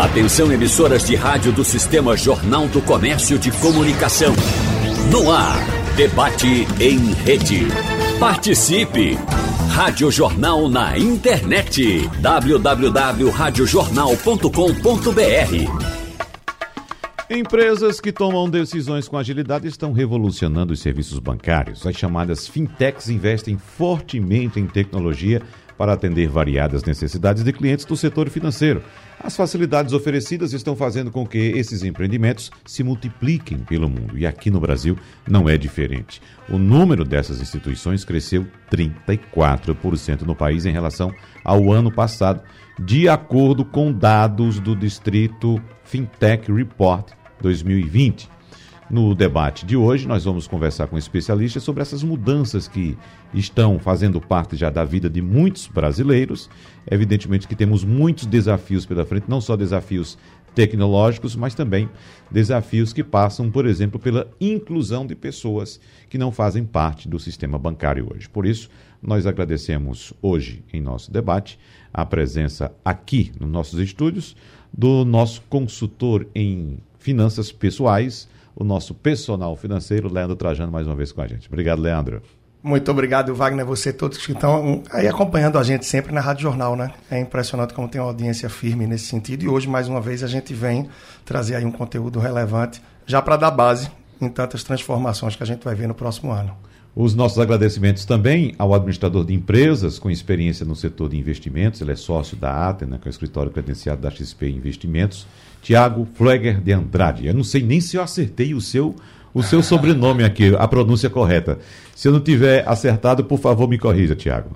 Atenção emissoras de rádio do Sistema Jornal do Comércio de Comunicação. No ar, debate em rede. Participe! Rádio Jornal na internet. www.radiojornal.com.br Empresas que tomam decisões com agilidade estão revolucionando os serviços bancários. As chamadas fintechs investem fortemente em tecnologia para atender variadas necessidades de clientes do setor financeiro. As facilidades oferecidas estão fazendo com que esses empreendimentos se multipliquem pelo mundo e aqui no Brasil não é diferente. O número dessas instituições cresceu 34% no país em relação ao ano passado, de acordo com dados do Distrito Fintech Report 2020. No debate de hoje, nós vamos conversar com especialistas sobre essas mudanças que estão fazendo parte já da vida de muitos brasileiros. Evidentemente que temos muitos desafios pela frente, não só desafios tecnológicos, mas também desafios que passam, por exemplo, pela inclusão de pessoas que não fazem parte do sistema bancário hoje. Por isso, nós agradecemos hoje em nosso debate a presença aqui nos nossos estúdios do nosso consultor em finanças pessoais, o nosso personal financeiro, Leandro Trajano, mais uma vez com a gente. Obrigado, Leandro. Muito obrigado, Wagner, você todos que estão aí acompanhando a gente sempre na Rádio Jornal, né? É impressionante como tem uma audiência firme nesse sentido. E hoje, mais uma vez, a gente vem trazer aí um conteúdo relevante já para dar base em tantas transformações que a gente vai ver no próximo ano. Os nossos agradecimentos também ao administrador de empresas com experiência no setor de investimentos, ele é sócio da Atena, que é o escritório credenciado da XP Investimentos, Tiago Fleger de Andrade. Eu não sei nem se eu acertei o seu o seu sobrenome aqui, a pronúncia correta. Se eu não tiver acertado, por favor, me corrija, Tiago.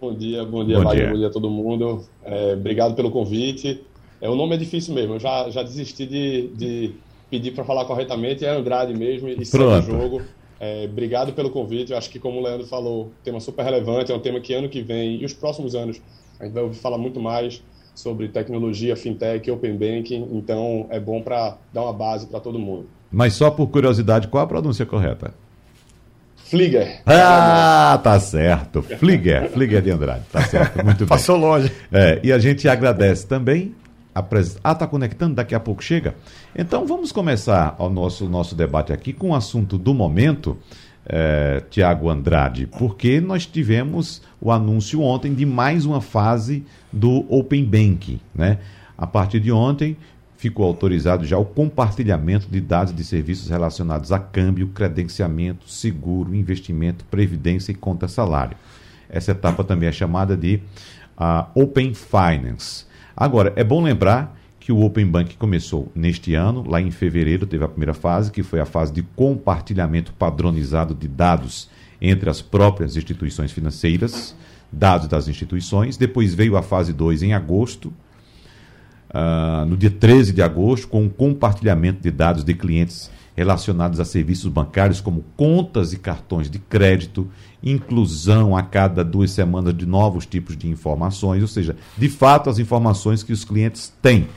Bom dia, bom dia, bom dia. bom dia a todo mundo. É, obrigado pelo convite. É, o nome é difícil mesmo, eu já, já desisti de, de pedir para falar corretamente, é Andrade mesmo, e segue o jogo. É, obrigado pelo convite, eu acho que como o Leandro falou, tema super relevante, é um tema que ano que vem e os próximos anos a gente vai ouvir falar muito mais sobre tecnologia, fintech, open banking, então é bom para dar uma base para todo mundo. Mas só por curiosidade, qual a pronúncia correta? Flieger. Ah, tá certo. Flieger, Flieger de Andrade. Tá certo, muito bem. Passou longe. É, e a gente agradece também a presença. Ah, tá conectando? Daqui a pouco chega? Então vamos começar o nosso, nosso debate aqui com o assunto do momento, é, Tiago Andrade, porque nós tivemos o anúncio ontem de mais uma fase do Open Banking, né? A partir de ontem, ficou autorizado já o compartilhamento de dados de serviços relacionados a câmbio, credenciamento, seguro, investimento, previdência e conta salário. Essa etapa também é chamada de uh, Open Finance. Agora, é bom lembrar que o Open Bank começou neste ano, lá em fevereiro teve a primeira fase, que foi a fase de compartilhamento padronizado de dados entre as próprias instituições financeiras, dados das instituições. Depois veio a fase 2 em agosto, uh, no dia 13 de agosto, com o compartilhamento de dados de clientes relacionados a serviços bancários, como contas e cartões de crédito, inclusão a cada duas semanas de novos tipos de informações, ou seja, de fato, as informações que os clientes têm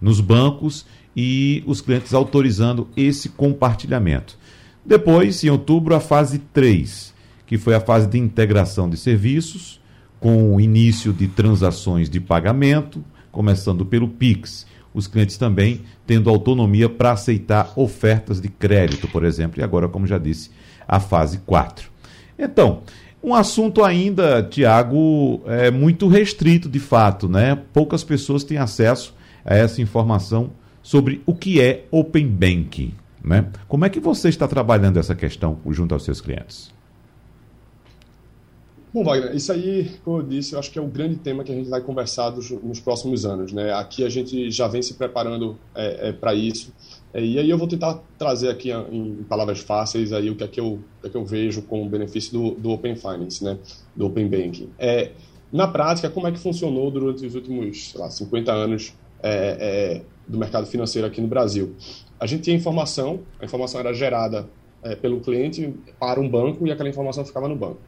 nos bancos e os clientes autorizando esse compartilhamento. Depois, em outubro, a fase 3, que foi a fase de integração de serviços, com o início de transações de pagamento, começando pelo Pix. Os clientes também tendo autonomia para aceitar ofertas de crédito, por exemplo, e agora, como já disse, a fase 4. Então, um assunto ainda, Tiago, é muito restrito de fato, né? Poucas pessoas têm acesso a essa informação sobre o que é Open Banking. Né? Como é que você está trabalhando essa questão junto aos seus clientes? Bom, Wagner, isso aí, como eu disse, eu acho que é o grande tema que a gente vai conversar dos, nos próximos anos. Né? Aqui a gente já vem se preparando é, é, para isso. É, e aí eu vou tentar trazer aqui em palavras fáceis aí o que é que eu, o que é que eu vejo como benefício do, do Open Finance, né? do Open Banking. É, na prática, como é que funcionou durante os últimos sei lá, 50 anos é, é, do mercado financeiro aqui no Brasil? A gente tinha informação, a informação era gerada é, pelo cliente para um banco e aquela informação ficava no banco.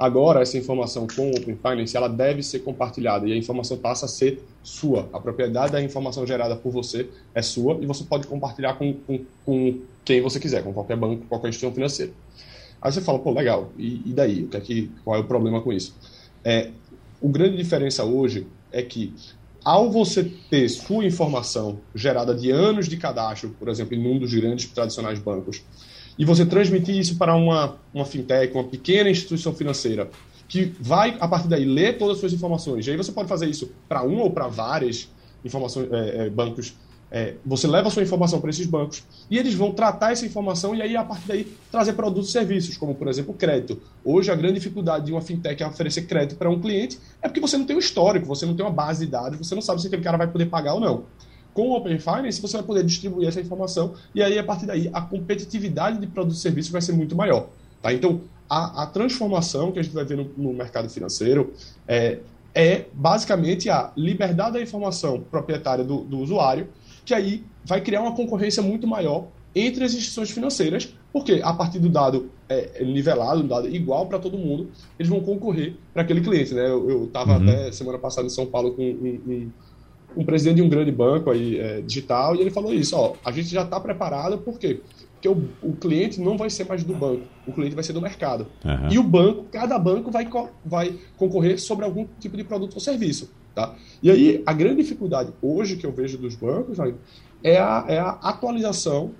Agora, essa informação com o Open Finance, ela deve ser compartilhada e a informação passa a ser sua. A propriedade da informação gerada por você é sua e você pode compartilhar com, com, com quem você quiser, com qualquer banco, qualquer instituição financeira. Aí você fala, pô, legal, e, e daí? O que é que, qual é o problema com isso? É, o grande diferença hoje é que ao você ter sua informação gerada de anos de cadastro, por exemplo, em um dos grandes tradicionais bancos, e você transmitir isso para uma, uma fintech, uma pequena instituição financeira, que vai, a partir daí, ler todas as suas informações, e aí você pode fazer isso para um ou para várias informações, é, é, bancos é, você leva a sua informação para esses bancos e eles vão tratar essa informação e aí, a partir daí, trazer produtos e serviços, como, por exemplo, crédito. Hoje, a grande dificuldade de uma fintech é oferecer crédito para um cliente é porque você não tem um histórico, você não tem uma base de dados, você não sabe se aquele cara vai poder pagar ou não. Com o Open Finance, você vai poder distribuir essa informação e aí, a partir daí, a competitividade de produtos e serviços vai ser muito maior. Tá? Então, a, a transformação que a gente vai ver no, no mercado financeiro é, é basicamente a liberdade da informação proprietária do, do usuário que aí vai criar uma concorrência muito maior entre as instituições financeiras, porque a partir do dado é, nivelado, um dado igual para todo mundo, eles vão concorrer para aquele cliente. Né? Eu estava uhum. até semana passada em São Paulo com um, um, um presidente de um grande banco aí, é, digital e ele falou isso: ó, a gente já está preparado, por quê? Porque o, o, cliente não vai ser mais do banco, o cliente vai ser do mercado. Uhum. E o banco, cada banco vai, vai concorrer sobre algum tipo de produto ou serviço. Tá? E aí, a grande dificuldade hoje que eu vejo dos bancos é, a, é a atualização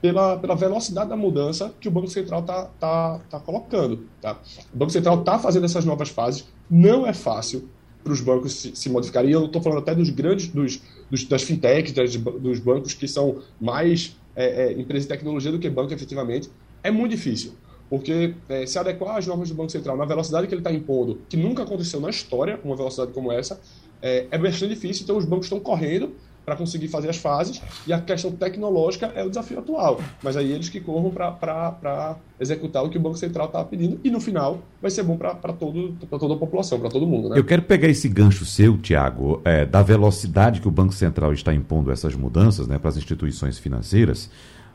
pela, pela velocidade da mudança que o Banco Central está tá, tá colocando. Tá? O Banco Central está fazendo essas novas fases, não é fácil para os bancos se, se modificarem. E eu estou falando até dos grandes, dos, dos das fintechs, das, dos bancos que são mais é, é, empresas de tecnologia do que banco efetivamente. É muito difícil. Porque é, se adequar às normas do Banco Central na velocidade que ele está impondo, que nunca aconteceu na história, uma velocidade como essa, é, é bastante difícil. Então, os bancos estão correndo para conseguir fazer as fases, e a questão tecnológica é o desafio atual. Mas aí eles que corram para executar o que o Banco Central está pedindo, e no final vai ser bom para toda a população, para todo mundo. Né? Eu quero pegar esse gancho seu, Tiago, é, da velocidade que o Banco Central está impondo essas mudanças né, para as instituições financeiras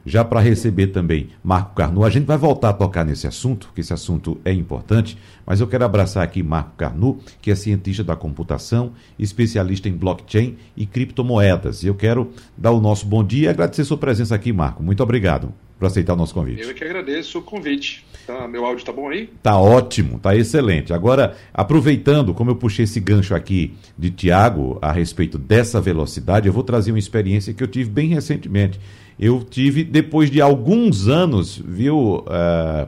já para receber também Marco Carnu. A gente vai voltar a tocar nesse assunto, porque esse assunto é importante, mas eu quero abraçar aqui Marco Carnu, que é cientista da computação, especialista em blockchain e criptomoedas. E eu quero dar o nosso bom dia e agradecer sua presença aqui, Marco. Muito obrigado por aceitar o nosso convite. Eu que agradeço o convite. Tá, meu áudio está bom aí? Tá ótimo, tá excelente. Agora, aproveitando, como eu puxei esse gancho aqui de Tiago a respeito dessa velocidade, eu vou trazer uma experiência que eu tive bem recentemente eu tive, depois de alguns anos, viu, uh,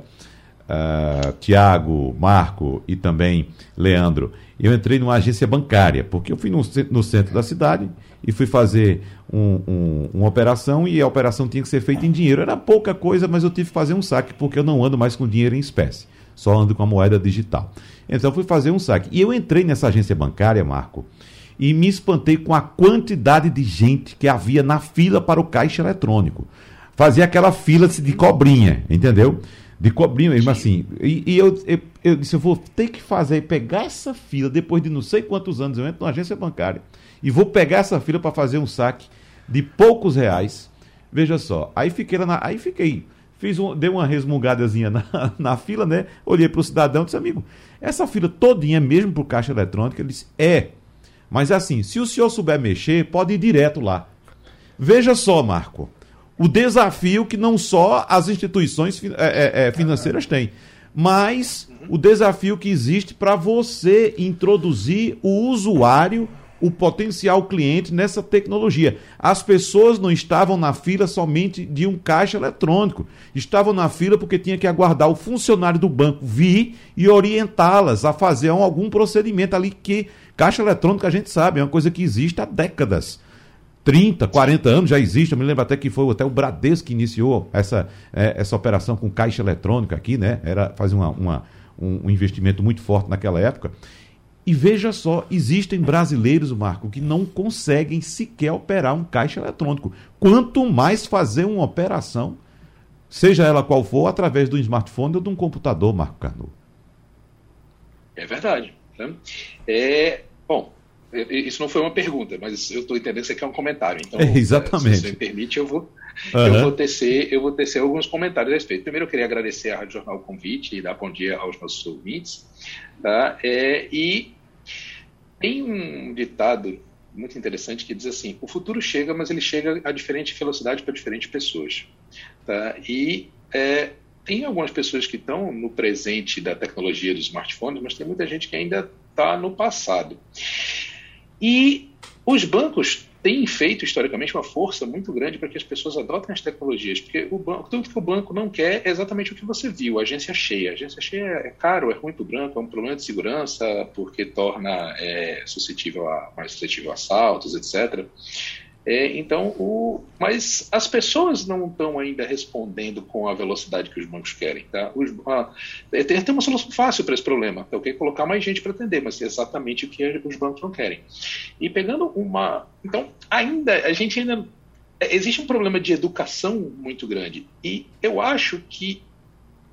uh, Tiago, Marco e também Leandro, eu entrei numa agência bancária, porque eu fui no, no centro da cidade e fui fazer um, um, uma operação e a operação tinha que ser feita em dinheiro. Era pouca coisa, mas eu tive que fazer um saque, porque eu não ando mais com dinheiro em espécie, só ando com a moeda digital. Então fui fazer um saque. E eu entrei nessa agência bancária, Marco, e me espantei com a quantidade de gente que havia na fila para o caixa eletrônico. Fazia aquela fila de cobrinha, entendeu? De cobrinha mesmo assim. E, e eu, eu, eu, disse: eu vou ter que fazer, pegar essa fila, depois de não sei quantos anos eu entro na agência bancária, e vou pegar essa fila para fazer um saque de poucos reais. Veja só, aí fiquei na, aí fiquei, fiz um, dei uma resmungadazinha na, na fila, né? Olhei para o cidadão e disse, amigo, essa fila todinha é mesmo para o caixa eletrônico? Ele disse, é. Mas assim, se o senhor souber mexer, pode ir direto lá. Veja só, Marco, o desafio que não só as instituições é, é, é, financeiras têm, mas o desafio que existe para você introduzir o usuário, o potencial cliente nessa tecnologia. As pessoas não estavam na fila somente de um caixa eletrônico, estavam na fila porque tinha que aguardar o funcionário do banco vir e orientá-las a fazer algum procedimento ali que Caixa eletrônica a gente sabe, é uma coisa que existe há décadas. 30, 40 anos já existe. Eu me lembro até que foi até o Bradesco que iniciou essa, é, essa operação com caixa eletrônica aqui, né? Era fazer uma, uma, um, um investimento muito forte naquela época. E veja só, existem brasileiros, Marco, que não conseguem sequer operar um caixa eletrônico. Quanto mais fazer uma operação, seja ela qual for, através do smartphone ou de um computador, Marco Carnu. É verdade. Né? É, bom, isso não foi uma pergunta, mas eu estou entendendo que você quer um comentário. Então, é, exatamente. se você me permite, eu vou, uhum. eu, vou tecer, eu vou tecer alguns comentários a respeito. Primeiro, eu queria agradecer à Rádio Jornal o convite e dar bom dia aos nossos ouvintes. Tá? É, e tem um ditado muito interessante que diz assim: o futuro chega, mas ele chega a diferente velocidade para diferentes pessoas. Tá? E é, tem algumas pessoas que estão no presente da tecnologia dos smartphones, mas tem muita gente que ainda está no passado. E os bancos têm feito historicamente uma força muito grande para que as pessoas adotem as tecnologias, porque o banco, tudo que o banco não quer é exatamente o que você viu, agência cheia. Agência cheia é caro, é ruim para o banco, é um problema de segurança, porque torna é, suscetível a, mais suscetível a assaltos, etc. É, então, o, mas as pessoas não estão ainda respondendo com a velocidade que os bancos querem. Tá? Os, ah, tem, tem, uma solução fácil para esse problema, é o que colocar mais gente para atender, mas é exatamente o que os bancos não querem. E pegando uma. Então, ainda, a gente ainda. Existe um problema de educação muito grande. E eu acho que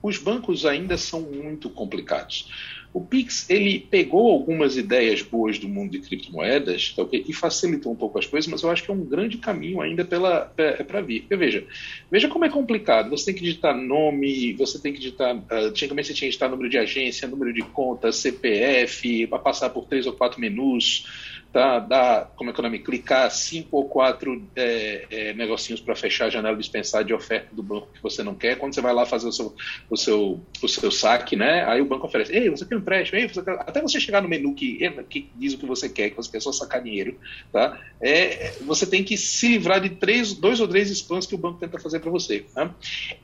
os bancos ainda são muito complicados. O Pix ele pegou algumas ideias boas do mundo de criptomoedas tá, okay, e facilitou um pouco as coisas, mas eu acho que é um grande caminho ainda para vir. Porque veja, veja como é complicado. Você tem que digitar nome, você tem que digitar. Uh, antigamente você tinha que digitar número de agência, número de conta, CPF, para passar por três ou quatro menus tá, dá, como é que é o nome, clicar cinco ou quatro é, é, negocinhos para fechar a janela dispensar de oferta do banco que você não quer. Quando você vai lá fazer o seu, o seu, o seu saque, né? Aí o banco oferece, ei, você quer um empréstimo? Ei, você quer... Até você chegar no menu que, que diz o que você quer, que você quer só sacar dinheiro, tá? É, você tem que se livrar de três, dois ou três spams que o banco tenta fazer para você. Tá?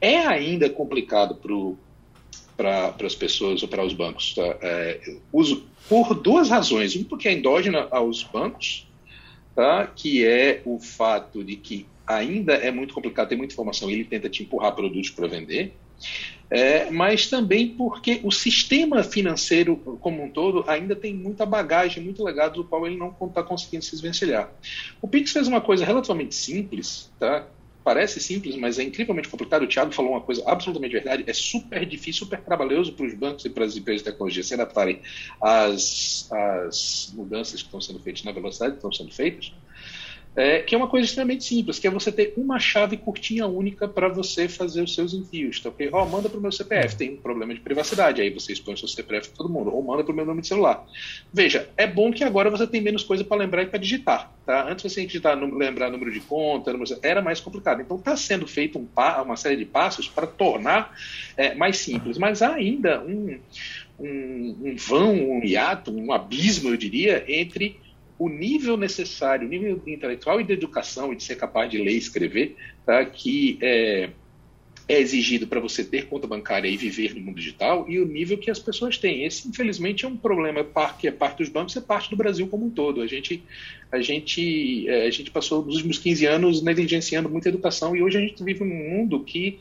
É ainda complicado para para as pessoas ou para os bancos. Tá? É, uso por duas razões. Um, porque é endógena aos bancos, tá? que é o fato de que ainda é muito complicado, tem muita informação, ele tenta te empurrar produtos para vender. É, mas também porque o sistema financeiro como um todo ainda tem muita bagagem, muito legado do qual ele não está conseguindo se desvencilhar. O Pix fez uma coisa relativamente simples, tá? Parece simples, mas é incrivelmente complicado. O Thiago falou uma coisa absolutamente verdade. É super difícil, super trabalhoso para os bancos e para as empresas de tecnologia se adaptarem às, às mudanças que estão sendo feitas, na velocidade que estão sendo feitas é, que é uma coisa extremamente simples, que é você ter uma chave curtinha única para você fazer os seus envios. Tá, okay? oh, manda para o meu CPF, tem um problema de privacidade, aí você expõe o seu CPF para todo mundo, ou manda para o meu nome de celular. Veja, é bom que agora você tem menos coisa para lembrar e para digitar. Tá? Antes você tinha que digitar, lembrar número de conta, era mais complicado. Então está sendo feito um, uma série de passos para tornar é, mais simples, mas há ainda um, um, um vão, um hiato, um abismo, eu diria, entre o nível necessário, o nível intelectual e de educação e de ser capaz de ler e escrever, tá, que é, é exigido para você ter conta bancária e viver no mundo digital e o nível que as pessoas têm. Esse, infelizmente, é um problema que é parte dos bancos e é parte do Brasil como um todo. A gente, a gente, é, a gente passou nos últimos 15 anos negligenciando muita educação e hoje a gente vive num mundo que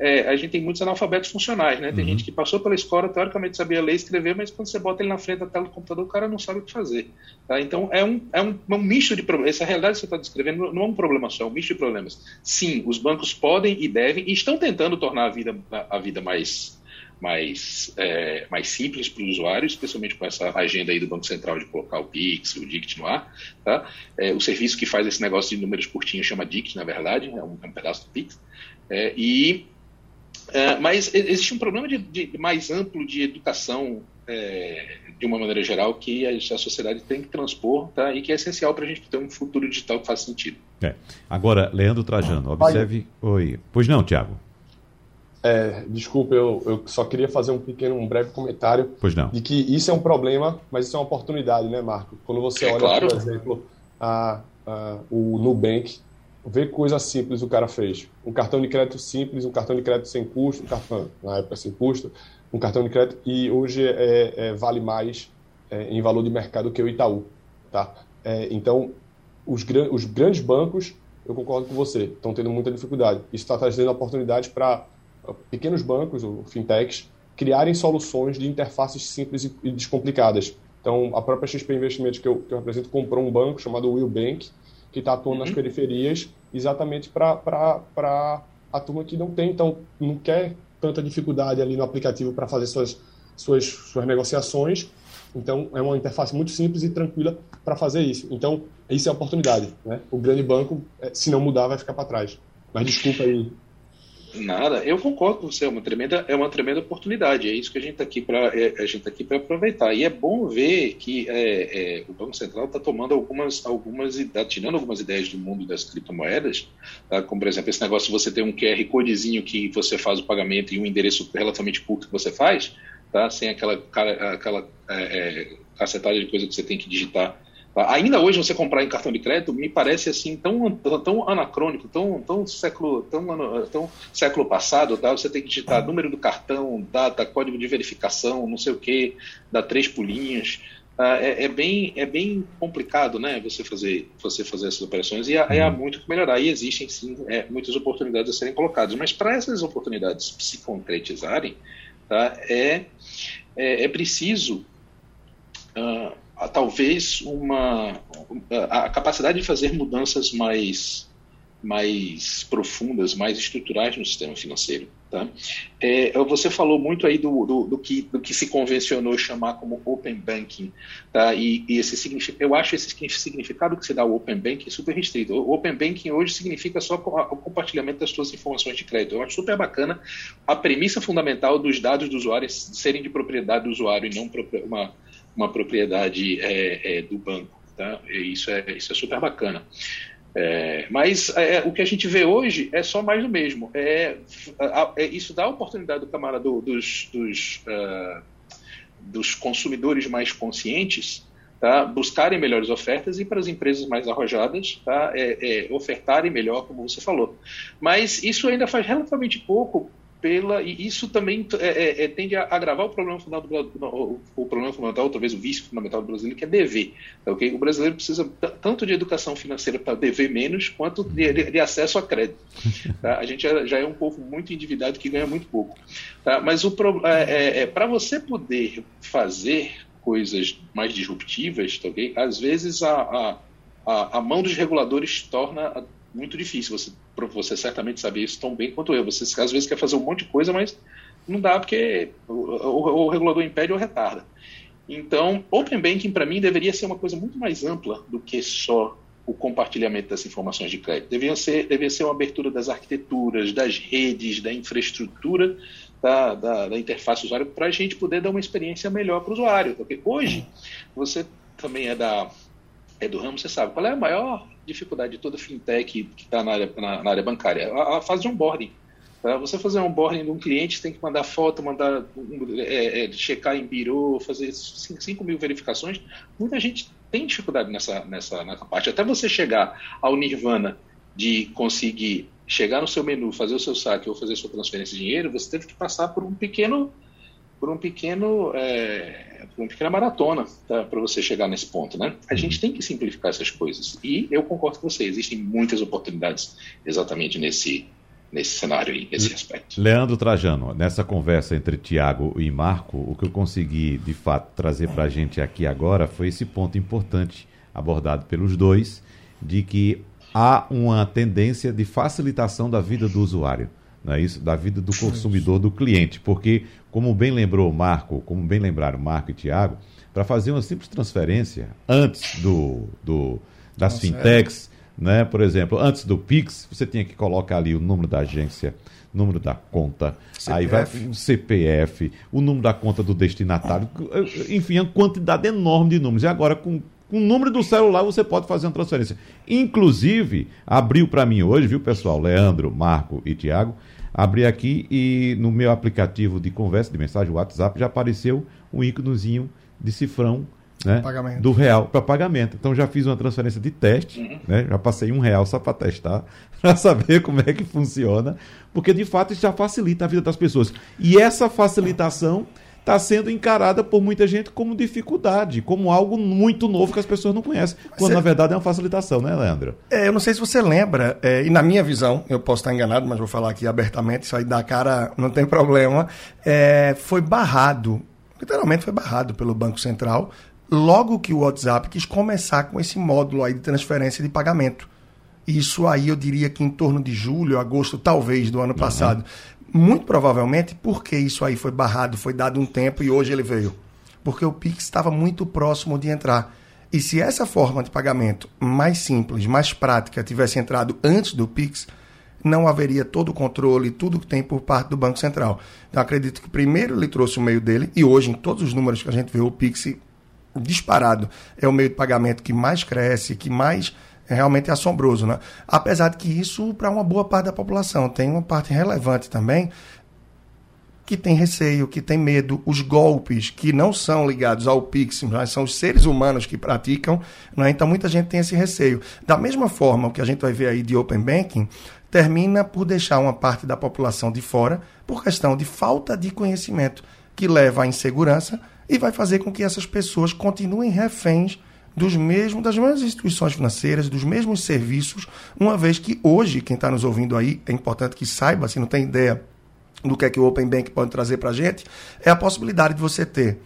é, a gente tem muitos analfabetos funcionais, né? Tem uhum. gente que passou pela escola, teoricamente sabia ler e escrever, mas quando você bota ele na frente da tela do computador, o cara não sabe o que fazer. Tá? Então é um, é um, é um misto de problemas. Essa realidade que você está descrevendo não é um problema só, é um misto de problemas. Sim, os bancos podem e devem e estão tentando tornar a vida, a, a vida mais mais, é, mais simples para o usuário, especialmente com essa agenda aí do Banco Central de colocar o Pix, o DICT no ar. Tá? É, o serviço que faz esse negócio de números curtinhos chama DICT, na verdade, é um, é um pedaço do Pix. É, e é, mas existe um problema de, de, mais amplo de educação, é, de uma maneira geral, que a, a, sociedade tem que transpor tá? e que é essencial para a gente ter um futuro digital que faça sentido. É. Agora, Leandro Trajano, observe. Oi. Pois não, Tiago. É, desculpa, eu, eu, só queria fazer um pequeno, um breve comentário. Pois não. De que isso é um problema, mas isso é uma oportunidade, né, Marco? Quando você é olha, claro. por exemplo, a, a, o Nubank, vê coisa simples o cara fez. Um cartão de crédito simples, um cartão de crédito sem custo, um cartão, na época sem custo, um cartão de crédito, e hoje é, é, vale mais é, em valor de mercado que o Itaú. Tá? É, então, os, os, grandes bancos, eu concordo com você, estão tendo muita dificuldade. Isso está trazendo oportunidades para pequenos bancos, ou fintechs, criarem soluções de interfaces simples e descomplicadas. Então, a própria XP Investimentos que eu, que eu represento comprou um banco chamado Will Bank, que está atuando uhum. nas periferias, exatamente para a turma que não tem, então não quer tanta dificuldade ali no aplicativo para fazer suas, suas, suas negociações. Então, é uma interface muito simples e tranquila para fazer isso. Então, isso é a oportunidade. Né? O grande banco, é, se não mudar, vai ficar para trás. Mas desculpa aí Nada, eu concordo com você, é uma tremenda, é uma tremenda oportunidade, é isso que a gente está aqui para é, a gente tá aqui para aproveitar. E é bom ver que é, é, o Banco Central está tomando algumas, algumas tá tirando algumas ideias do mundo das criptomoedas, tá? como por exemplo esse negócio de você ter um QR codezinho que você faz o pagamento e um endereço relativamente curto que você faz, tá? sem aquela, aquela é, é, cacetada de coisa que você tem que digitar Ainda hoje você comprar em cartão de crédito me parece assim tão, tão anacrônico, tão, tão século, tão, tão século passado, tá? Você tem que digitar número do cartão, data, código de verificação, não sei o que, dá três pulinhos. Ah, é, é, bem, é bem complicado, né? Você fazer, você fazer essas operações e há, há uhum. muito que melhorar. E existem sim é, muitas oportunidades a serem colocadas, mas para essas oportunidades se concretizarem, tá? É, é, é preciso uh, talvez uma a capacidade de fazer mudanças mais mais profundas, mais estruturais no sistema financeiro. Tá? É, você falou muito aí do, do, do, que, do que se convencionou chamar como Open Banking, tá? e, e esse eu acho esse significado que se dá Open Banking super restrito. O Open Banking hoje significa só o compartilhamento das suas informações de crédito. Eu acho super bacana a premissa fundamental dos dados do usuário serem de propriedade do usuário e não uma, uma propriedade é, é, do banco. Tá? Isso, é, isso é super bacana. É, mas é, o que a gente vê hoje é só mais do mesmo. É, é isso dá a oportunidade do camarada do, dos, dos, uh, dos consumidores mais conscientes tá, buscarem melhores ofertas e para as empresas mais arrojadas tá, é, é, ofertarem melhor, como você falou. Mas isso ainda faz relativamente pouco pela e isso também é, é, é, tende a agravar o problema fundamental o, o problema fundamental talvez o vício fundamental do brasileiro que é dever tá, okay? o brasileiro precisa tanto de educação financeira para dever menos quanto de, de, de acesso a crédito tá? a gente já, já, é um povo muito endividado que ganha muito pouco tá? mas o é, é, é para você poder fazer coisas mais disruptivas tá, okay? às vezes a, a, a mão dos reguladores torna muito difícil. Você, você certamente sabe isso tão bem quanto eu. Você às vezes quer fazer um monte de coisa, mas não dá porque o, o, regulador impede ou retarda. Então, Open Banking para mim deveria ser uma coisa muito mais ampla do que só o compartilhamento das informações de crédito. Deveria ser, deveria ser uma abertura das arquiteturas, das redes, da infraestrutura, da, da, da interface usuário, para a gente poder dar uma experiência melhor para o usuário. Porque hoje, você também é da, é do ramo, você sabe qual é a maior dificuldade de toda fintech que está na área, na, na, área bancária? A, a fase de onboarding. Para você fazer um onboarding de um cliente, você tem que mandar foto, mandar é, é, checar em birô, fazer 5 mil verificações. Muita gente tem dificuldade nessa, nessa, nessa parte. Até você chegar ao nirvana de conseguir chegar no seu menu, fazer o seu saque ou fazer sua transferência de dinheiro, você teve que passar por um pequeno por um pequeno é, por uma pequena maratona tá, para você chegar nesse ponto, né? A gente tem que simplificar essas coisas e eu concordo com você. Existem muitas oportunidades exatamente nesse nesse cenário aí, nesse aspecto. Leandro Trajano, nessa conversa entre Tiago e Marco, o que eu consegui de fato trazer para a gente aqui agora foi esse ponto importante abordado pelos dois de que há uma tendência de facilitação da vida do usuário é isso, da vida do consumidor, do cliente. Porque, como bem lembrou o Marco, como bem lembraram Marco e Tiago, para fazer uma simples transferência antes do, do das Nossa, fintechs, é. né? por exemplo, antes do Pix, você tinha que colocar ali o número da agência, número da conta, CPF. aí vai o CPF, o número da conta do destinatário, enfim, uma quantidade enorme de números. E agora, com com o número do celular você pode fazer uma transferência. Inclusive, abriu para mim hoje, viu, pessoal? Leandro, Marco e Tiago. Abri aqui e no meu aplicativo de conversa, de mensagem, WhatsApp, já apareceu um íconozinho de cifrão né, do real para pagamento. Então já fiz uma transferência de teste, uhum. né, já passei um real só para testar, para saber como é que funciona, porque de fato isso já facilita a vida das pessoas. E essa facilitação está sendo encarada por muita gente como dificuldade, como algo muito novo que as pessoas não conhecem, quando na verdade é uma facilitação, né, Leandro? É, eu não sei se você lembra, é, e na minha visão, eu posso estar enganado, mas vou falar aqui abertamente, isso aí dá cara, não tem problema, é, foi barrado, literalmente foi barrado pelo Banco Central, logo que o WhatsApp quis começar com esse módulo aí de transferência de pagamento. Isso aí eu diria que em torno de julho, agosto, talvez, do ano uhum. Muito provavelmente porque isso aí foi barrado, foi dado um tempo e hoje ele veio. Porque o Pix estava muito próximo de entrar. E se essa forma de pagamento mais simples, mais prática, tivesse entrado antes do Pix, não haveria todo o controle, tudo que tem por parte do Banco Central. Então, acredito que primeiro ele trouxe o meio dele, e hoje, em todos os números que a gente vê, o Pix disparado é o meio de pagamento que mais cresce, que mais é realmente assombroso, né? Apesar de que isso, para uma boa parte da população, tem uma parte relevante também que tem receio, que tem medo, os golpes que não são ligados ao Pix, mas são os seres humanos que praticam, né? então muita gente tem esse receio. Da mesma forma, o que a gente vai ver aí de Open Banking termina por deixar uma parte da população de fora por questão de falta de conhecimento, que leva à insegurança e vai fazer com que essas pessoas continuem reféns dos mesmos, das mesmas instituições financeiras, dos mesmos serviços, uma vez que hoje, quem está nos ouvindo aí, é importante que saiba, se não tem ideia do que é que o Open Bank pode trazer para a gente, é a possibilidade de você ter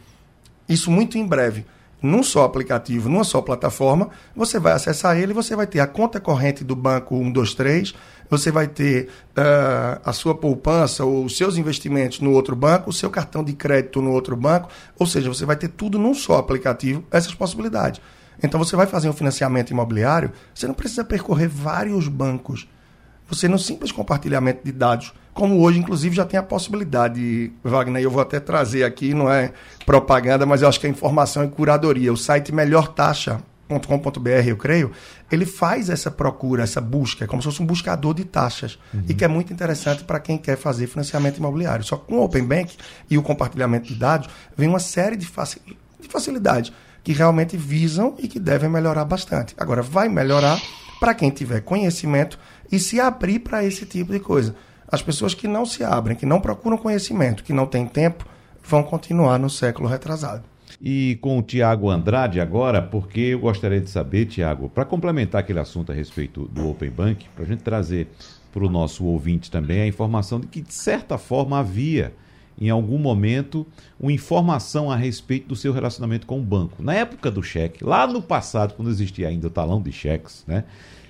isso muito em breve num só aplicativo, numa só plataforma, você vai acessar ele, você vai ter a conta corrente do banco 123, você vai ter uh, a sua poupança ou os seus investimentos no outro banco, o seu cartão de crédito no outro banco, ou seja, você vai ter tudo num só aplicativo, essas possibilidades. Então você vai fazer um financiamento imobiliário, você não precisa percorrer vários bancos. Você no simples compartilhamento de dados como hoje, inclusive, já tem a possibilidade, Wagner, eu vou até trazer aqui, não é propaganda, mas eu acho que é informação e curadoria. O site melhortaxa.com.br, eu creio, ele faz essa procura, essa busca, é como se fosse um buscador de taxas, uhum. e que é muito interessante para quem quer fazer financiamento imobiliário. Só que com o Open Bank e o compartilhamento de dados, vem uma série de, de facilidades que realmente visam e que devem melhorar bastante. Agora, vai melhorar para quem tiver conhecimento e se abrir para esse tipo de coisa. As pessoas que não se abrem, que não procuram conhecimento, que não têm tempo, vão continuar no século retrasado. E com o Tiago Andrade agora, porque eu gostaria de saber, Tiago, para complementar aquele assunto a respeito do Open Bank, para a gente trazer para o nosso ouvinte também a informação de que, de certa forma, havia em algum momento uma informação a respeito do seu relacionamento com o banco. Na época do cheque, lá no passado, quando existia ainda o talão de cheques, né,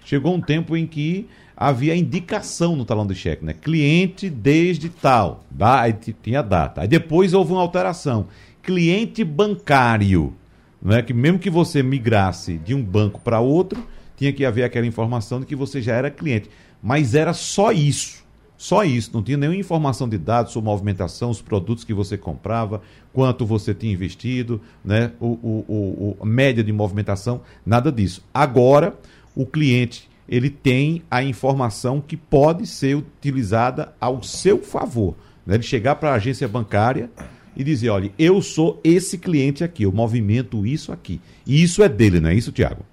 chegou um tempo em que havia indicação no talão de cheque, né? Cliente desde tal, aí tinha data. Aí depois houve uma alteração. Cliente bancário, né? Que mesmo que você migrasse de um banco para outro, tinha que haver aquela informação de que você já era cliente. Mas era só isso. Só isso, não tinha nenhuma informação de dados sobre movimentação, os produtos que você comprava, quanto você tinha investido, né? o, o, o, média de movimentação, nada disso. Agora, o cliente ele tem a informação que pode ser utilizada ao seu favor. Né? Ele chegar para a agência bancária e dizer, olha, eu sou esse cliente aqui, eu movimento isso aqui. E isso é dele, não é isso, Tiago?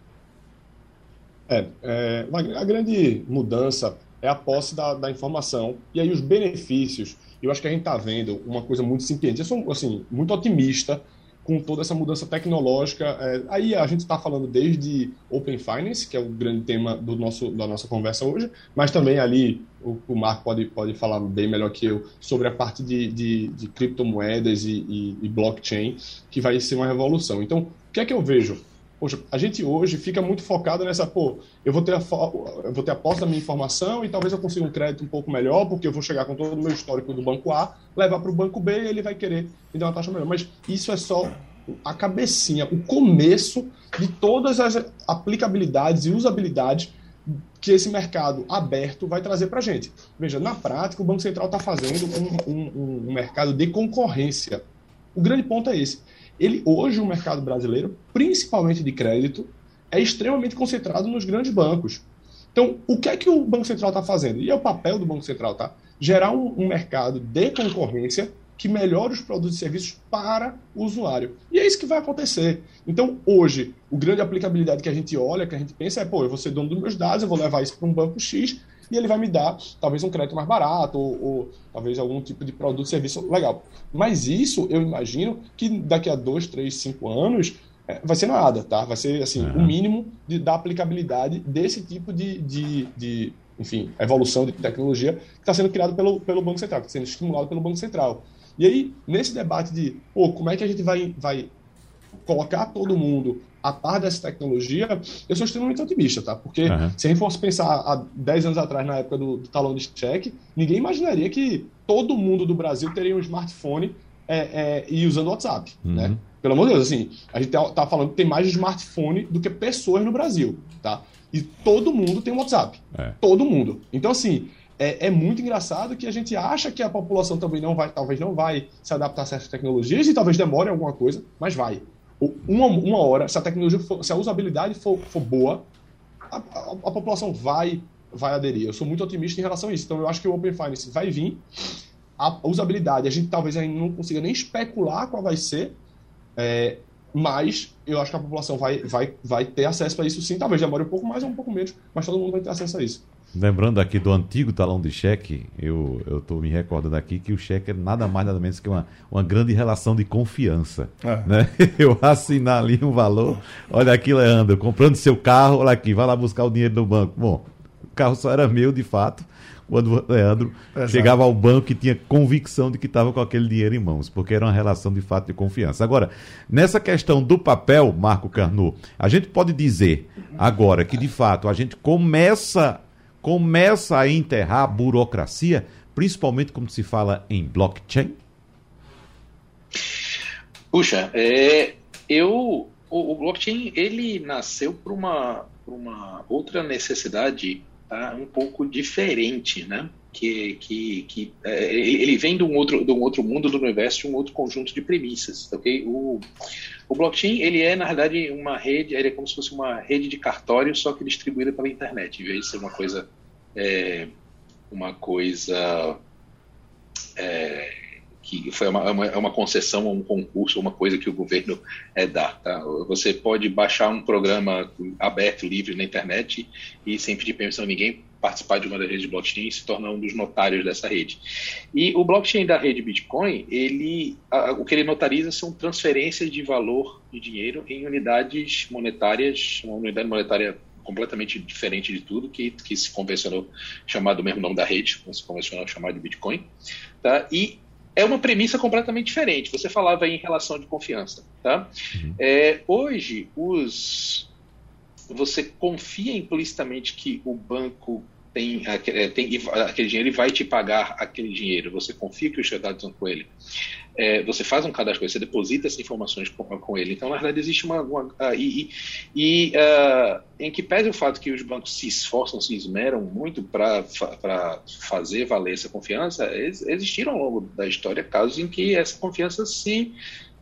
É, é, a grande mudança é a posse da, da, informação e aí os benefícios. Eu acho que a gente está vendo uma coisa muito incipiente. Eu sou assim, muito otimista com toda essa mudança tecnológica. É, aí a gente está falando desde Open Finance, que é o grande tema do nosso, da nossa conversa hoje, mas também ali o, o Marco pode, pode falar bem melhor que eu sobre a parte de, de, de criptomoedas e, e, e blockchain, que vai ser uma revolução. Então, o que é que eu vejo? Poxa, a gente hoje fica muito focado nessa, pô, eu vou ter a, eu vou ter a posse da minha informação e talvez eu consiga um crédito um pouco melhor, porque eu vou chegar com todo o meu histórico do banco A, levar para o banco B e ele vai querer me dar uma taxa melhor. Mas isso é só a cabecinha, o começo de todas as aplicabilidades e usabilidades que esse mercado aberto vai trazer para a gente. Veja, na prática, o Banco Central está fazendo um, um, um mercado de concorrência. O grande ponto é esse ele hoje o mercado brasileiro, principalmente de crédito, é extremamente concentrado nos grandes bancos. Então, o que é que o Banco Central está fazendo? E é o papel do Banco Central, tá? Gerar um, um mercado de concorrência que melhore os produtos e serviços para o usuário. E é isso que vai acontecer. Então, hoje, o grande aplicabilidade que a gente olha, que a gente pensa é, pô, eu vou ser dono dos meus dados, eu vou levar isso para um banco X e ele vai me dar talvez um crédito mais barato ou, ou talvez algum tipo de produto, serviço legal. Mas isso eu imagino que daqui a dois, três, cinco anos é, vai ser nada, tá? Vai ser assim uhum. o mínimo de, da aplicabilidade desse tipo de, de, de enfim, evolução de tecnologia que está sendo criado pelo, pelo Banco Central, que está sendo estimulado pelo Banco Central. E aí, nesse debate de pô, como é que a gente vai, vai colocar todo mundo a par dessa tecnologia, eu sou extremamente otimista, tá? Porque uhum. se a gente fosse pensar há 10 anos atrás, na época do, do talão de cheque, ninguém imaginaria que todo mundo do Brasil teria um smartphone é, é, e usando WhatsApp, uhum. né? Pelo amor de Deus, assim, a gente tá, tá falando que tem mais smartphone do que pessoas no Brasil, tá? E todo mundo tem um WhatsApp. É. Todo mundo. Então, assim, é, é, muito engraçado que a gente acha que a população também não vai, talvez não vai se adaptar a certas tecnologias e talvez demore alguma coisa, mas vai uma, uma hora, se a tecnologia, for, se a usabilidade for, for boa, a, a, a, população vai, vai aderir. Eu sou muito otimista em relação a isso. Então, eu acho que o Open Finance vai vir. a usabilidade, a gente talvez ainda não consiga nem especular qual vai ser, é, mas eu acho que a população vai, vai, vai ter acesso a isso sim. Talvez demore um pouco mais ou um pouco menos, mas todo mundo vai ter acesso a isso. Lembrando aqui do antigo talão de cheque, eu estou me recordando aqui que o cheque é nada mais nada menos que uma, uma grande relação de confiança. É. Né? Eu assinar ali um valor, olha aqui, Leandro, comprando seu carro, olha aqui, vai lá buscar o dinheiro no banco. Bom, o carro só era meu de fato, quando o Leandro Exato. chegava ao banco e tinha convicção de que estava com aquele dinheiro em mãos, porque era uma relação de fato de confiança. Agora, nessa questão do papel, Marco Carnu, a gente pode dizer agora que de fato a gente começa começa a enterrar a burocracia, principalmente como se fala em blockchain? Puxa, é, eu o, o, blockchain ele nasceu por uma, uma outra necessidade tá, um pouco diferente, né? Que, que, que é, ele vem de um outro de um outro mundo do universo, de um outro conjunto de premissas, ok? O, o blockchain ele é na verdade uma rede, ele é como se fosse uma rede de cartório, só que distribuída pela internet, em vez de ser uma coisa é, uma coisa é, que foi uma, uma, uma, concessão, um concurso, uma coisa que o governo é, dá. Tá? Você pode baixar um programa aberto, livre na internet e sem pedir permissão a ninguém participar de uma das redes de blockchain e se tornar um dos notários dessa rede. E o blockchain da rede Bitcoin, ele, a, o que ele notariza são transferências de valor de dinheiro em unidades monetárias, uma unidade monetária completamente diferente de tudo que, que se convencionou chamar do mesmo nome da rede, se convencionou chamar de Bitcoin, tá? E é uma premissa completamente diferente. Você falava em relação de confiança, tá? Uhum. É, hoje os você confia implicitamente que o banco tem, é, tem aquele dinheiro e vai te pagar aquele dinheiro. Você confia que os seus dados estão com ele é, você faz um cadastro, você deposita essas informações com, com ele. Então, na verdade, existe uma. uma uh, e, e uh, em que pese o fato que os bancos se esforçam, se esmeram muito para fazer valer essa confiança, ex, existiram ao longo da história casos em que essa confiança se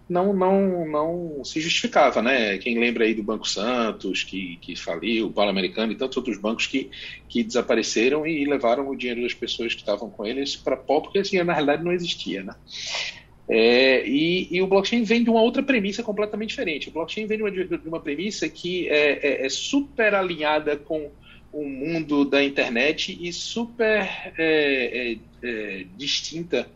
não, não, não se justificava, né? Quem lembra aí do Banco Santos, que, que faliu, o Paulo Americano e tantos outros bancos que, que desapareceram e levaram o dinheiro das pessoas que estavam com eles para pó, porque assim, na realidade não existia, né? É, e, e, o blockchain vem de uma outra premissa completamente diferente. O blockchain vem de uma, de uma premissa que é, é, é, super alinhada com o mundo da internet e super é, é, é, distinta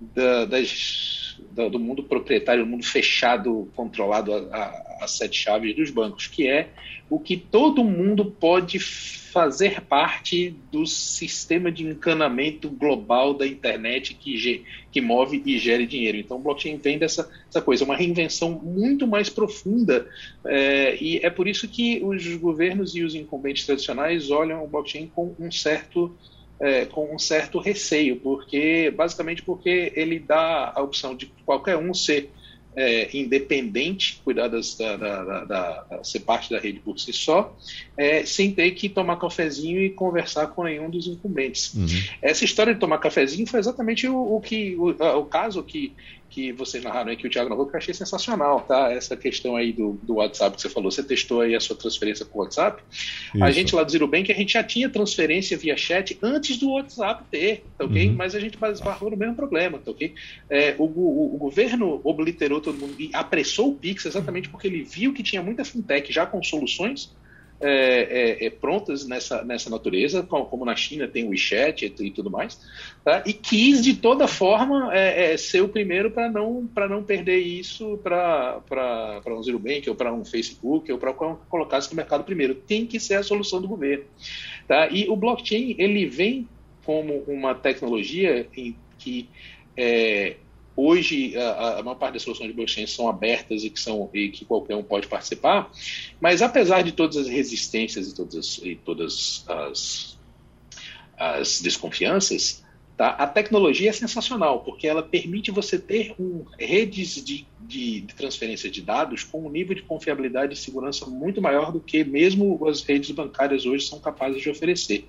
da, das, da, do mundo proprietário, do mundo fechado, controlado a, sete chaves dos bancos, que é o que todo mundo pode fazer parte do sistema de encanamento global da internet que, que move e gere dinheiro. Então, o blockchain vem dessa essa coisa, uma reinvenção muito mais profunda, é, e é por isso que os governos e os incumbentes tradicionais olham o blockchain com um certo é, com um certo receio, porque basicamente porque ele dá a opção de qualquer um ser é, independente, cuidar das, da, da, da, da, ser parte da rede por si só, é, sem ter que tomar cafezinho e conversar com nenhum dos incumbentes. Uhum. Essa história de tomar cafezinho foi exatamente o, o que o, o caso que que vocês narraram aí, que o Thiago narrou, que eu achei sensacional, tá? Essa questão aí do, do WhatsApp que você falou. Você testou aí a sua transferência com o WhatsApp. Isso. A gente lá do Zero Bank, a gente já tinha transferência via chat antes do WhatsApp ter, tá ok? Uhum. Mas a gente esbarrou no mesmo problema, tá ok? É, o, o, o, governo obliterou todo mundo e apressou o Pix exatamente porque ele viu que tinha muita fintech já com soluções é, é, é, prontas nessa, nessa natureza, como, como, na China tem o WeChat e, e tudo mais, tá? e quis de toda forma é, é, ser o primeiro para não, não perder isso para um Zero Bank ou para um Facebook ou para colocar isso no mercado primeiro. Tem que ser a solução do governo. Tá? E o blockchain ele vem como uma tecnologia que é, Hoje, a, a, maior parte das soluções de blockchain são abertas e que, são, e que qualquer um pode participar, mas apesar de todas as resistências e todas, e todas as, as desconfianças, tá? a tecnologia é sensacional, porque ela permite você ter um, redes de de, de, transferência de dados com um nível de confiabilidade e segurança muito maior do que mesmo as redes bancárias hoje são capazes de oferecer.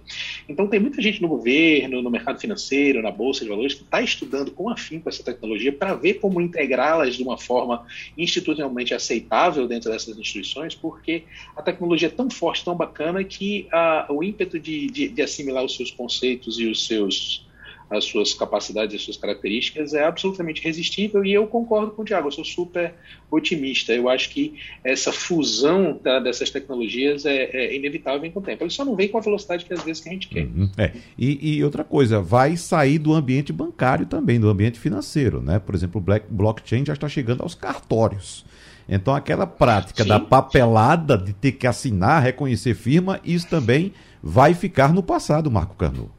Então, tem muita gente no governo, no mercado financeiro, na bolsa de valores, que está estudando com afinco essa tecnologia para ver como integrá-las de uma forma institucionalmente aceitável dentro dessas instituições, porque a tecnologia é tão forte, tão bacana, que a, o ímpeto de, de assimilar os seus conceitos e os seus as suas capacidades, as suas características, é absolutamente resistível e eu concordo com o Tiago, eu sou super otimista. Eu acho que essa fusão tá, dessas tecnologias é, é, inevitável com o tempo. Ele só não vem com a velocidade que às vezes que a gente quer. Uhum. É. E, e, outra coisa, vai sair do ambiente bancário também, do ambiente financeiro. Né? Por exemplo, o black, blockchain já está chegando aos cartórios. Então, aquela prática Sim. da papelada de ter que assinar, reconhecer firma, isso também vai ficar no passado, Marco Carnu.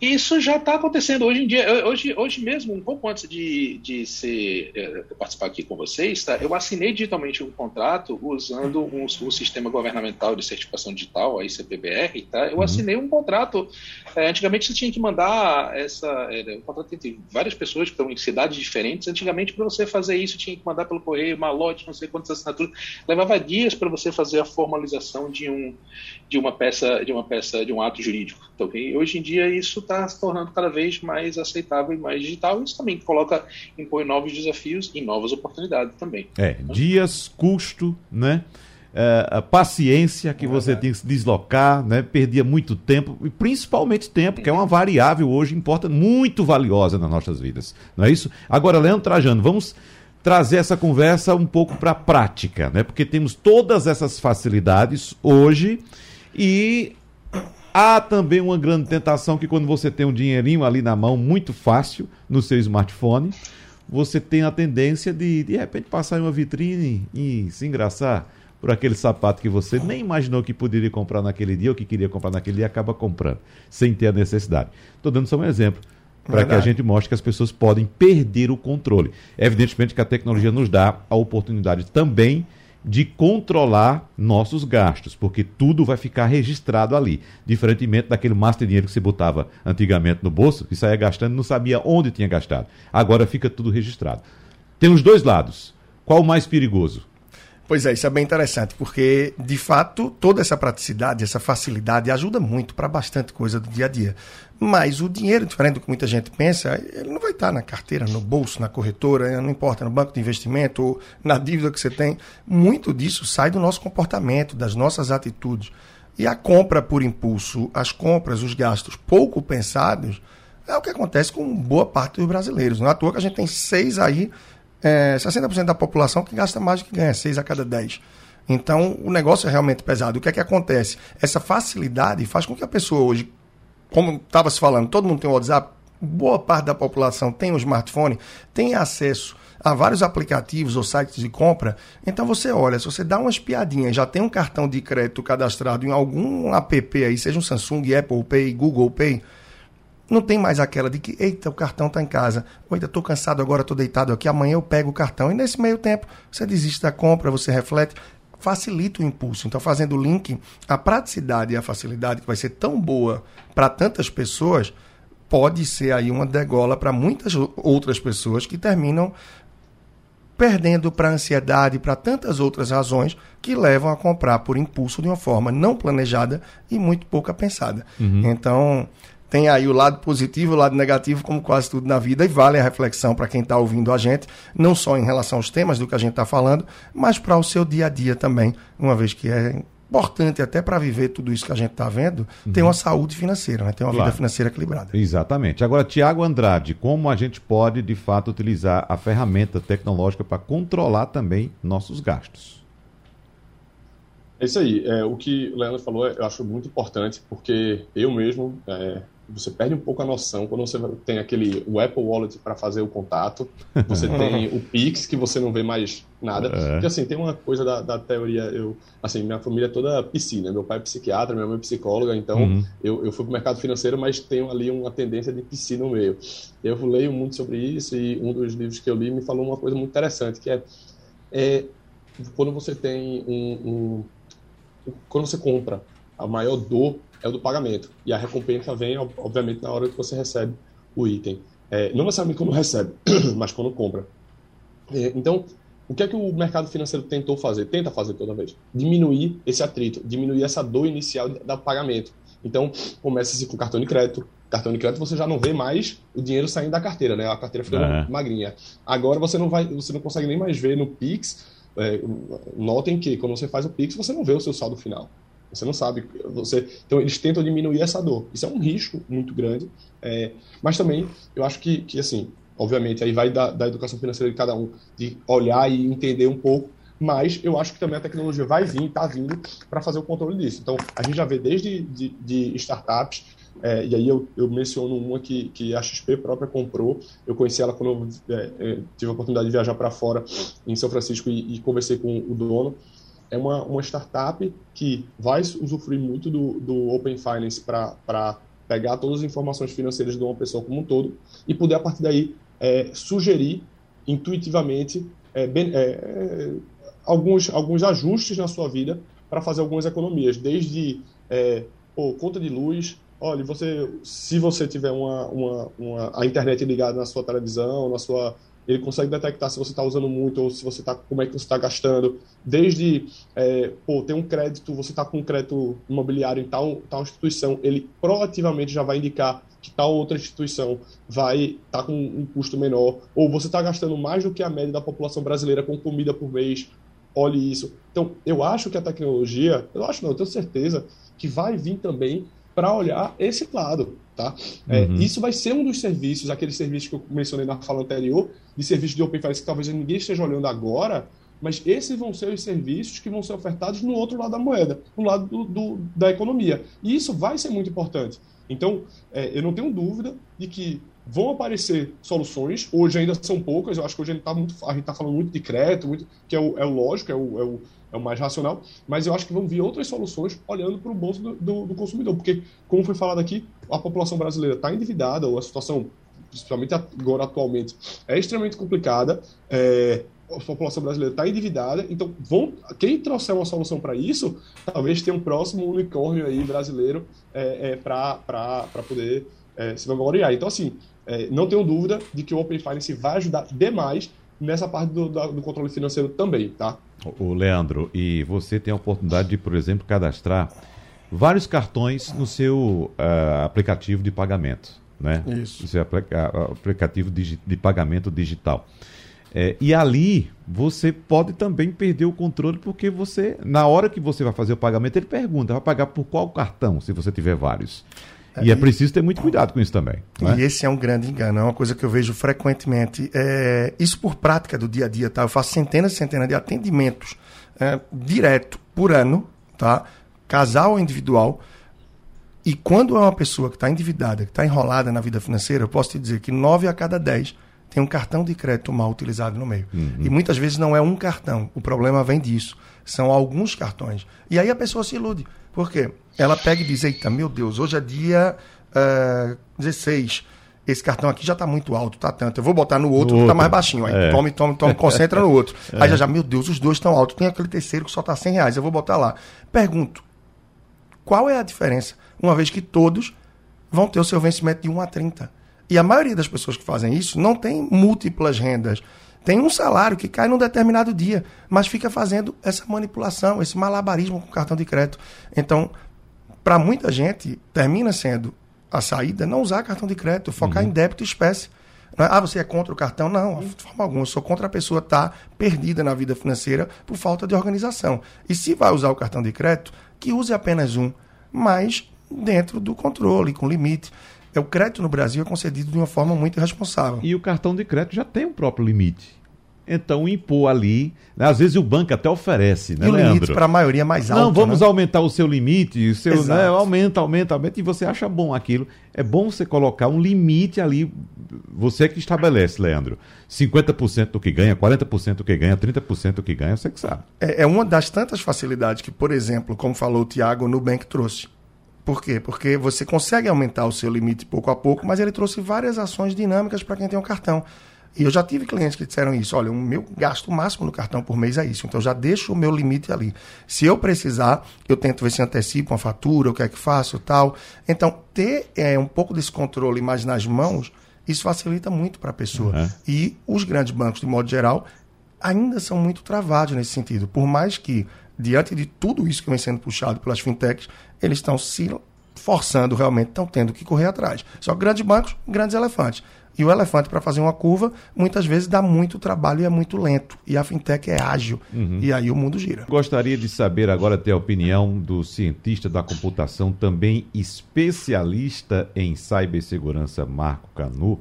Isso já está acontecendo hoje em dia. Hoje, hoje mesmo, um pouco antes de, de ser, é, participar aqui com vocês, tá? eu assinei digitalmente um contrato usando um, o sistema governamental de certificação digital, a ICPBR. Tá? Eu uhum. assinei um contrato. É, antigamente você tinha que mandar essa. É, um contrato entre várias pessoas que estão em cidades diferentes. Antigamente, para você fazer isso, tinha que mandar pelo correio, malote, não sei quantas assinaturas. Levava dias para você fazer a formalização de, um, de uma peça, de uma peça, de um ato jurídico. Então, hoje em dia isso está se tornando cada vez mais aceitável e mais digital. Isso também coloca, impõe novos desafios e novas oportunidades também. É, dias, custo, né? É, a paciência que você tem que se deslocar, né? Perdia muito tempo, e principalmente tempo, que é uma variável hoje importa muito valiosa nas nossas vidas. Não é isso? Agora, Leandro Trajano, vamos trazer essa conversa um pouco para a prática, né? Porque temos todas essas facilidades hoje e Há também uma grande tentação que quando você tem um dinheirinho ali na mão, muito fácil, no seu smartphone, você tem a tendência de, de repente, passar em uma vitrine e se engraçar por aquele sapato que você nem imaginou que poderia comprar naquele dia ou que queria comprar naquele dia acaba comprando, sem ter a necessidade. Estou dando só um exemplo para que a gente mostre que as pessoas podem perder o controle. Evidentemente que a tecnologia nos dá a oportunidade também de controlar nossos gastos, porque tudo vai ficar registrado ali. Diferentemente daquele master dinheiro que você botava antigamente no bolso, e saía gastando e não sabia onde tinha gastado. Agora fica tudo registrado. Tem os dois lados. Qual o mais perigoso? Pois é, isso é bem interessante, porque de fato toda essa praticidade, essa facilidade ajuda muito para bastante coisa do dia a dia. Mas o dinheiro, diferente do que muita gente pensa, ele não vai estar na carteira, no bolso, na corretora, não importa, no banco de investimento ou na dívida que você tem. Muito disso sai do nosso comportamento, das nossas atitudes. E a compra por impulso, as compras, os gastos pouco pensados, é o que acontece com boa parte dos brasileiros. Não é à toa que a gente tem seis aí é, 60% da população que gasta mais do que ganha, 6 a cada 10. Então, o negócio é realmente pesado. O que é que acontece? Essa facilidade faz com que a pessoa hoje, como estava se falando, todo mundo tem o WhatsApp, boa parte da população tem um smartphone, tem acesso a vários aplicativos ou sites de compra. Então você olha, se você dá uma espiadinha, já tem um cartão de crédito cadastrado em algum app aí, seja um Samsung, Apple Pay, Google Pay, não tem mais aquela de que, eita, o cartão está em casa, ou eita, estou cansado agora, estou deitado aqui, amanhã eu pego o cartão. E nesse meio tempo, você desiste da compra, você reflete, facilita o impulso. Então, fazendo o link, a praticidade e a facilidade que vai ser tão boa para tantas pessoas, pode ser aí uma degola para muitas outras pessoas que terminam perdendo para a ansiedade, para tantas outras razões que levam a comprar por impulso de uma forma não planejada e muito pouca pensada. Uhum. Então, tem aí o lado positivo e o lado negativo, como quase tudo na vida, e vale a reflexão para quem está ouvindo a gente, não só em relação aos temas do que a gente está falando, mas para o seu dia a dia também, uma vez que é importante até para viver tudo isso que a gente está vendo, uhum. ter uma saúde financeira, né? ter uma claro. vida financeira equilibrada. Exatamente. Agora, Tiago Andrade, como a gente pode, de fato, utilizar a ferramenta tecnológica para controlar também nossos gastos? É isso aí. É, o que o Leandro falou eu acho muito importante, porque eu mesmo, é, você perde um pouco a noção quando você tem aquele o Apple Wallet para fazer o contato, você tem o Pix que você não vê mais nada. É. Porque assim, tem uma coisa da, da, teoria, eu assim, minha família é toda piscina, meu pai é psiquiatra, minha mãe é psicóloga, então uhum. eu, eu fui pro mercado financeiro, mas tenho ali uma tendência de piscina no meio. Eu leio muito sobre isso e um dos livros que eu li me falou uma coisa muito interessante, que é, é quando você tem um, um quando você compra, a maior dor é o do pagamento. E a recompensa vem, obviamente, na hora que você recebe o item. É, não necessariamente quando recebe, mas quando compra. É, então, o que é que o mercado financeiro tentou fazer? Tenta fazer toda vez. Diminuir esse atrito, diminuir essa dor inicial do pagamento. Então, começa-se com cartão de crédito. Cartão de crédito você já não vê mais o dinheiro saindo da carteira, né? A carteira fica é. magrinha. Agora você não vai, você não consegue nem mais ver no Pix. É, notem que quando você faz o Pix, você não vê o seu saldo final. Você não sabe. Você, então, eles tentam diminuir essa dor. Isso é um risco muito grande. É, mas também, eu acho que, que assim, obviamente, aí vai da, da educação financeira de cada um, de olhar e entender um pouco mas eu acho que também a tecnologia vai vir, está vindo para fazer o controle disso. Então, a gente já vê desde de, de startups, é, e aí eu, eu, menciono uma que, que a XP própria comprou, eu conheci ela quando eu é, é, tive a oportunidade de viajar para fora, em São Francisco, e, e, conversei com o dono, é uma, uma startup que vai usufruir muito do, do Open Finance para pegar todas as informações financeiras de uma pessoa como um todo e poder, a partir daí, é, sugerir intuitivamente é, é, é, alguns, alguns ajustes na sua vida para fazer algumas economias, desde é, pô, conta de luz. Olha, você, se você tiver uma, uma, uma, a internet ligada na sua televisão, na sua ele consegue detectar se você está usando muito ou se você está como é que você está gastando. Desde, é, pô, tem um crédito, você está com um crédito imobiliário em tal, tal instituição, ele proativamente já vai indicar que tal outra instituição vai estar tá com um custo menor, ou você está gastando mais do que a média da população brasileira com comida por mês, olhe isso. Então, eu acho que a tecnologia, eu acho não, eu tenho certeza que vai vir também para olhar esse lado, tá? É, uhum. isso vai ser um dos serviços, aqueles serviços que eu mencionei na fala anterior, de serviços de Open Finance que talvez ninguém esteja olhando agora, mas esses vão ser os serviços que vão ser ofertados no outro lado da moeda, no lado do, do, da economia. E isso vai ser muito importante. Então, é, eu não tenho dúvida de que vão aparecer soluções, hoje ainda são poucas, eu acho que hoje a gente está tá falando muito de crédito, muito, que é o, é o lógico, é o, é o, é o mais racional, mas eu acho que vão vir outras soluções olhando para o bolso do, do, do, consumidor, porque, como foi falado aqui, a população brasileira está endividada, ou a situação, principalmente agora atualmente, é extremamente complicada, é, a população brasileira está endividada, então vão, quem trouxer uma solução para isso, talvez tenha um próximo unicórnio aí brasileiro é, é, para poder é, se vangloriar. Então, assim, é, não tenho dúvida de que o Open Finance vai ajudar demais nessa parte do, do controle financeiro também, tá? O Leandro, e você tem a oportunidade de, por exemplo, cadastrar vários cartões no seu uh, aplicativo de pagamento, né? Isso. O seu aplicativo de, de pagamento digital. É, e ali você pode também perder o controle, porque você, na hora que você vai fazer o pagamento, ele pergunta: vai pagar por qual cartão, se você tiver vários. E é preciso ter muito cuidado com isso também. É? E esse é um grande engano, é uma coisa que eu vejo frequentemente. É, isso por prática do dia a dia, tá? Eu faço centenas e centenas de atendimentos é, direto por ano, tá? Casal ou individual. E quando é uma pessoa que está endividada, que está enrolada na vida financeira, eu posso te dizer que nove a cada dez tem um cartão de crédito mal utilizado no meio. Uhum. E muitas vezes não é um cartão. O problema vem disso. São alguns cartões. E aí a pessoa se ilude. Por quê? Ela pega e diz: Eita, meu Deus, hoje é dia uh, eh, 16. Esse cartão aqui já está muito alto, tá tanto. Eu vou botar no outro, no que está mais baixinho. Aí é. tome, tome, tome, concentra no outro. É. Aí já, já, meu Deus, os dois estão altos. Tem aquele terceiro que só está 100 reais. Eu vou botar lá. Pergunto: qual é a diferença? Uma vez que todos vão ter o seu vencimento de 1 a 30. E a maioria das pessoas que fazem isso não tem múltiplas rendas. Tem um salário que cai num determinado dia, mas fica fazendo essa manipulação, esse malabarismo com o cartão de crédito. Então, para muita gente, termina sendo a saída não usar cartão de crédito, focar uhum. em débito e espécie. É, ah, você é contra o cartão? Não, de forma alguma. Eu sou contra a pessoa estar tá perdida na vida financeira por falta de organização. E se vai usar o cartão de crédito, que use apenas um, mas dentro do controle, com limite. É, o crédito no Brasil é concedido de uma forma muito irresponsável. E o cartão de crédito já tem um próprio limite. Então, impor ali. Né? Às vezes o banco até oferece, né, e o Leandro? limite para a maioria é mais alto. Não, vamos né? aumentar o seu limite, o seu, né, aumenta, aumenta, aumenta, e você acha bom aquilo. É bom você colocar um limite ali, você que estabelece, Leandro. 50% do que ganha, 40% do que ganha, 30% do que ganha, você que sabe. É, é uma das tantas facilidades que, por exemplo, como falou o Tiago, o Nubank trouxe. Por quê? Porque você consegue aumentar o seu limite pouco a pouco, mas ele trouxe várias ações dinâmicas para quem tem um cartão. E eu já tive clientes que disseram isso: olha, o meu gasto máximo no cartão por mês é isso, então eu já deixo o meu limite ali. Se eu precisar, eu tento ver se antecipo uma fatura, o que é que faço tal. Então, ter é, um pouco desse controle mais nas mãos, isso facilita muito para a pessoa. Uhum. E os grandes bancos, de modo geral, ainda são muito travados nesse sentido. Por mais que, diante de tudo isso que vem sendo puxado pelas fintechs, eles estão se forçando realmente, estão tendo que correr atrás. Só que grandes bancos, grandes elefantes. E o elefante, para fazer uma curva, muitas vezes dá muito trabalho e é muito lento. E a fintech é ágil. Uhum. E aí o mundo gira. Gostaria de saber agora ter a opinião do cientista da computação, também especialista em cibersegurança, Marco Canu.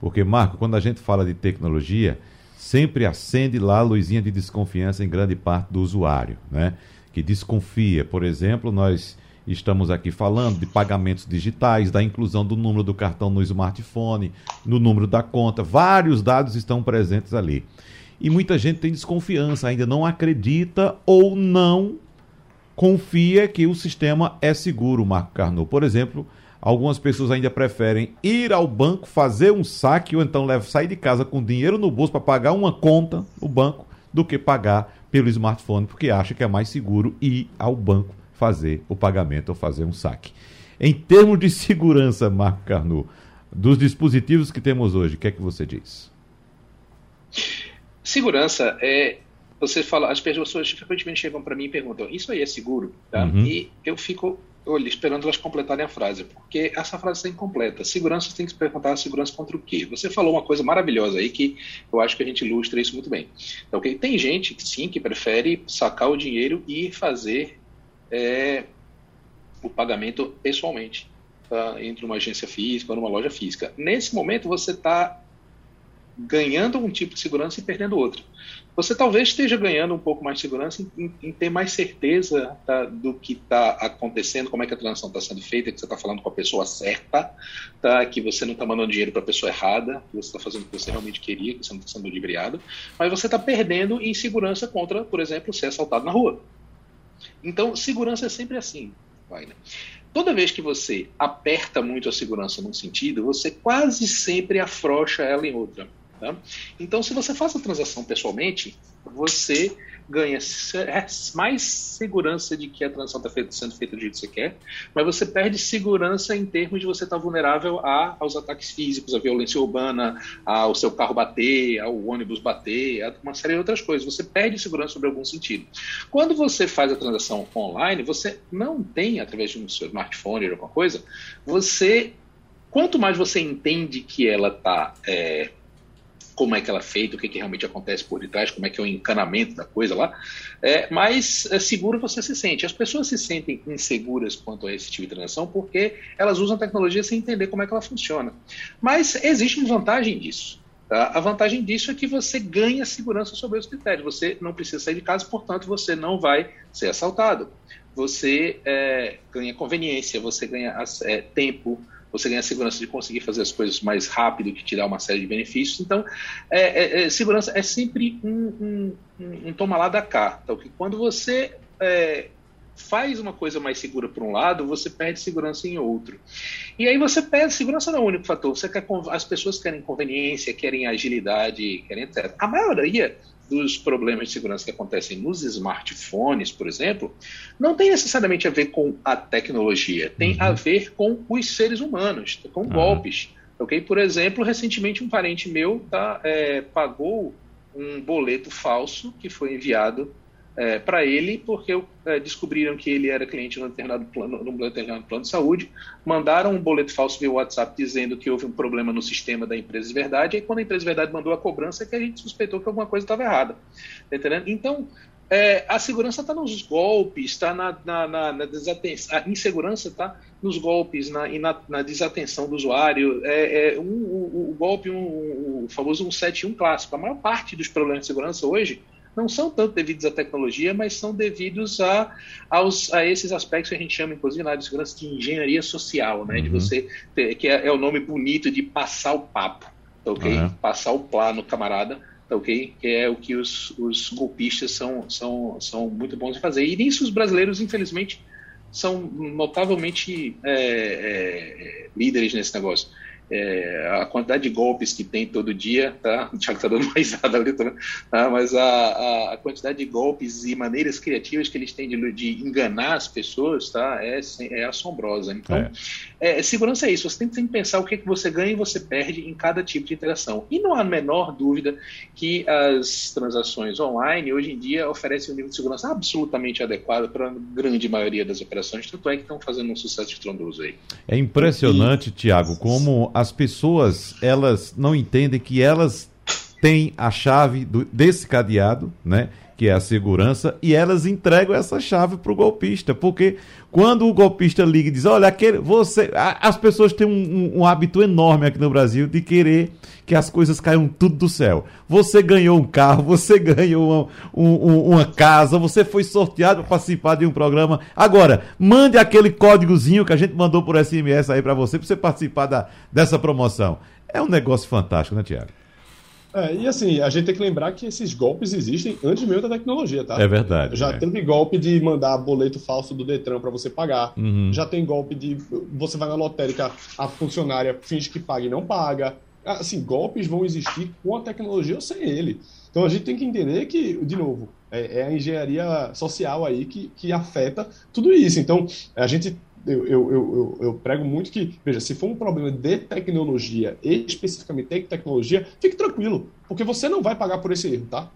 Porque, Marco, quando a gente fala de tecnologia, sempre acende lá a luzinha de desconfiança em grande parte do usuário, né? Que desconfia. Por exemplo, nós Estamos aqui falando de pagamentos digitais, da inclusão do número do cartão no smartphone, no número da conta. Vários dados estão presentes ali. E muita gente tem desconfiança, ainda não acredita ou não confia que o sistema é seguro, Marco Carnot. Por exemplo, algumas pessoas ainda preferem ir ao banco, fazer um saque ou então sair de casa com dinheiro no bolso para pagar uma conta no banco do que pagar pelo smartphone, porque acha que é mais seguro ir ao banco fazer o pagamento ou fazer um saque. Em termos de segurança, Marco Carnu, dos dispositivos que temos hoje, o que é que você diz? Segurança é. Você fala, as pessoas frequentemente chegam para mim e perguntam: Isso aí é seguro? Tá? Uhum. E eu fico olha, esperando elas completarem a frase, porque essa frase está incompleta. Segurança tem que se perguntar segurança contra o quê? Você falou uma coisa maravilhosa aí que eu acho que a gente ilustra isso muito bem. Então, okay? Tem gente, sim, que prefere sacar o dinheiro e fazer é o pagamento pessoalmente tá? entre uma agência física ou numa loja física. Nesse momento, você está ganhando um tipo de segurança e perdendo outro. Você talvez esteja ganhando um pouco mais de segurança em, em ter mais certeza tá, do que está acontecendo, como é que a transação está sendo feita, que você está falando com a pessoa certa, tá, que você não está mandando dinheiro para a pessoa errada, que você está fazendo o que você realmente queria, que você não está sendo ludibriado, mas você está perdendo em segurança contra, por exemplo, ser assaltado na rua. Então, segurança é sempre assim. Né? Toda vez que você aperta muito a segurança num sentido, você quase sempre afrouxa ela em outra. Tá? Então, se você faz a transação pessoalmente, você ganha é, mais segurança de que a transação está sendo feita do jeito que você quer, mas você perde segurança em termos de você estar tá vulnerável a, aos ataques físicos, à violência urbana, ao seu carro bater, ao ônibus bater, a uma série de outras coisas. Você perde segurança sobre algum sentido. Quando você faz a transação online, você não tem, através de um seu smartphone ou alguma coisa, você. Quanto mais você entende que ela está é, como é que ela é feita, o que, que realmente acontece por detrás, como é que é o encanamento da coisa lá, é, mas é seguro você se sente. As pessoas se sentem inseguras quanto a esse tipo de transação porque elas usam a tecnologia sem entender como é que ela funciona. Mas existe uma vantagem disso. Tá? A vantagem disso é que você ganha segurança sobre os critérios. Você não precisa sair de casa, portanto, você não vai ser assaltado. Você é, ganha conveniência, você ganha é, tempo, você ganha segurança de conseguir fazer as coisas mais rápido, que te dá uma série de benefícios. Então, é, é, é segurança é sempre um, um, um, toma lá da cá. Então, que quando você é, faz uma coisa mais segura por um lado, você perde segurança em outro. E aí você perde segurança não é o único fator. Você quer, as pessoas querem conveniência, querem agilidade, querem etc. A maioria dos problemas de segurança que acontecem nos smartphones, por exemplo, não tem necessariamente a ver com a tecnologia, tem uhum. a ver com os seres humanos, com uhum. golpes. Ok? Por exemplo, recentemente um parente meu tá, é, pagou um boleto falso que foi enviado é, para ele, porque é, descobriram que ele era cliente num determinado plano, determinado plano de saúde, mandaram um boleto falso via WhatsApp dizendo que houve um problema no sistema da empresa de verdade, e quando a empresa de verdade mandou a cobrança, é que a gente suspeitou que alguma coisa estava errada. Tá entendendo? Então, é, a segurança está nos golpes, está na, na, na, na, desatenção, a insegurança está nos golpes na, e na, na, desatenção do usuário. É, é um, o, o, golpe, um, o famoso 171 clássico. A maior parte dos problemas de segurança hoje não são tanto devidos à tecnologia, mas são devidos a, aos, a esses aspectos que a gente chama, inclusive, na área de segurança, de engenharia social, né? Uhum. De você ter, que é, é, o nome bonito de passar o papo, tá ok? Uhum. Passar o plano, camarada, tá ok? Que é o que os, os golpistas são, são, são muito bons em fazer. E nisso os brasileiros, infelizmente, são notavelmente é, é, líderes nesse negócio é, a quantidade de golpes que tem todo dia, tá? O Thiago está dando uma risada ali, tá? mas a, a, a, quantidade de golpes e maneiras criativas que eles têm de, de enganar as pessoas, tá? É, é assombrosa. Então, é. É, segurança é isso. Você tem que pensar o que, é que você ganha e você perde em cada tipo de interação. E não há a menor dúvida que as transações online hoje em dia oferecem um nível de segurança absolutamente adequado para a grande maioria das operações, tanto é que estão fazendo um sucesso estrondoso aí. É impressionante, e... Tiago, como as pessoas elas não entendem que elas têm a chave do, desse cadeado, né? Que é a segurança, e elas entregam essa chave para o golpista, porque quando o golpista liga e diz, olha, aquele, você, as pessoas têm um, um, um, hábito enorme aqui no Brasil de querer que as coisas caiam tudo do céu. Você ganhou um carro, você ganhou uma, um, uma casa, você foi sorteado para participar de um programa. Agora, mande aquele códigozinho que a gente mandou por SMS aí para você, para você participar da, dessa promoção. É um negócio fantástico, né, Tiago? É, e assim, a gente tem que lembrar que esses golpes existem antes mesmo da tecnologia, tá? É verdade. Já é. teve golpe de mandar boleto falso do Detran para você pagar. Uhum. Já tem golpe de você vai na lotérica, a funcionária finge que paga e não paga. Assim, golpes vão existir com a tecnologia ou sem ele. Então a gente tem que entender que, de novo, é, é a engenharia social aí que, que afeta tudo isso. Então a gente eu, eu, eu, eu, prego muito que, veja, se for um problema de tecnologia, especificamente de tecnologia, fique tranquilo, porque você não vai pagar por esse erro, tá?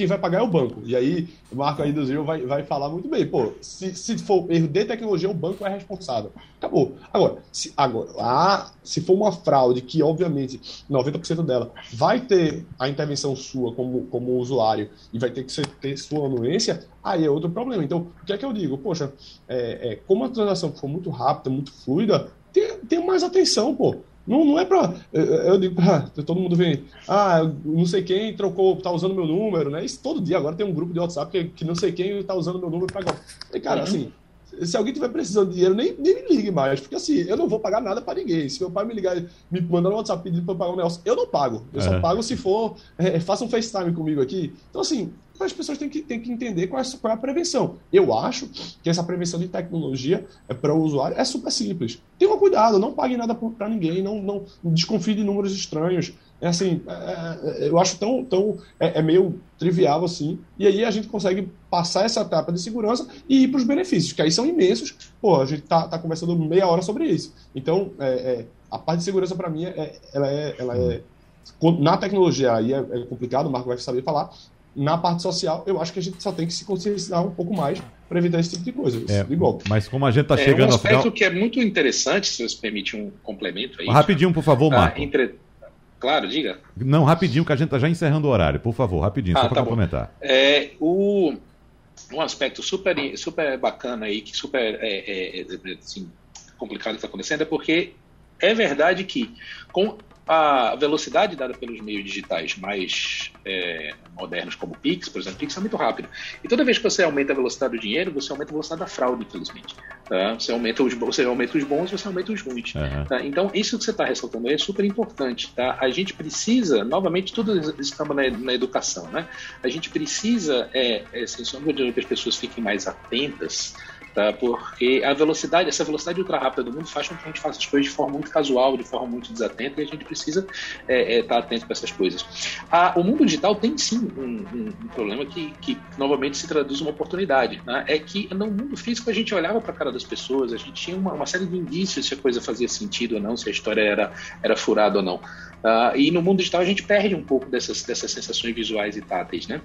Quem vai pagar é o banco. E aí, o Marco aí do Zero vai, vai falar muito bem. Pô, se, se for erro de tecnologia, o banco é responsável. Acabou. Agora, se, agora ah, se for uma fraude, que obviamente 90% dela vai ter a intervenção sua como, como usuário e vai ter que ter sua anuência, aí é outro problema. Então, o que é que eu digo? Poxa, é, é, como a transação for muito rápida, muito fluida, tem, tem mais atenção, pô. Não, não é pra. Eu digo pra. Todo mundo vem. Ah, não sei quem trocou, tá usando meu número, né? Isso todo dia. Agora tem um grupo de WhatsApp que, que não sei quem tá usando meu número pra. E, cara, uhum. assim, se alguém tiver precisando de dinheiro, nem, nem me ligue mais, porque assim, eu não vou pagar nada para ninguém. Se meu pai me ligar, me mandar no WhatsApp pedindo para pagar um negócio, eu não pago. Eu é. só pago se for, é, faça um FaceTime comigo aqui. Então, assim, as pessoas têm que, têm que entender qual é, qual é a prevenção. Eu acho que essa prevenção de tecnologia é para o usuário é super simples. Tenha cuidado, não pague nada para ninguém, não, não desconfie de números estranhos. É assim, é, é, eu acho tão, tão é, é, meio trivial assim. E aí a gente consegue passar essa etapa de segurança e ir para os benefícios, que aí são imensos. Pô, a gente tá, tá conversando meia hora sobre isso. Então, é, é, a parte de segurança para mim é, ela é, ela é na tecnologia aí é, complicado, o Marco vai saber falar, na parte social, eu acho que a gente só tem que se conscientizar um pouco mais para evitar esse tipo de coisa, é, de golpe. Mas como a gente está chegando é, um aspecto final... que é muito interessante, se você permite um complemento aí. Rapidinho, por favor, ah, Marco. entre... Claro, diga. Não, rapidinho, que a gente está já encerrando o horário. Por favor, rapidinho, ah, só para tá complementar. É, o... Um aspecto super, super bacana aí, que super é, é, é assim, complicado que está acontecendo, é porque é verdade que com a velocidade dada pelos meios digitais mais é, modernos, como o Pix, por exemplo, o Pix é muito rápido. E toda vez que você aumenta a velocidade do dinheiro, você aumenta a velocidade da fraude, infelizmente. Tá? Você, aumenta os, você aumenta os bons, você aumenta os ruins. Uhum. Tá? Então, isso que você está ressaltando aí é super importante. Tá? A gente precisa, novamente, tudo estamos na, na educação. Né? A gente precisa, é, é, sem sombra de que as pessoas fiquem mais atentas tá? Porque a velocidade, essa velocidade ultra rápida do mundo faz com que a gente faça as coisas de forma muito casual, de forma muito desatenta, e a gente precisa estar é, é, tá atento para essas coisas. A, o mundo digital tem sim um, um, um problema que, que, novamente se traduz uma oportunidade. Né? É que no mundo físico a gente olhava para a cara das pessoas, a gente tinha uma, uma, série de indícios se a coisa fazia sentido ou não, se a história era, era furada ou não. Uh, e no mundo digital a gente perde um pouco dessas, dessas sensações visuais e táteis, né?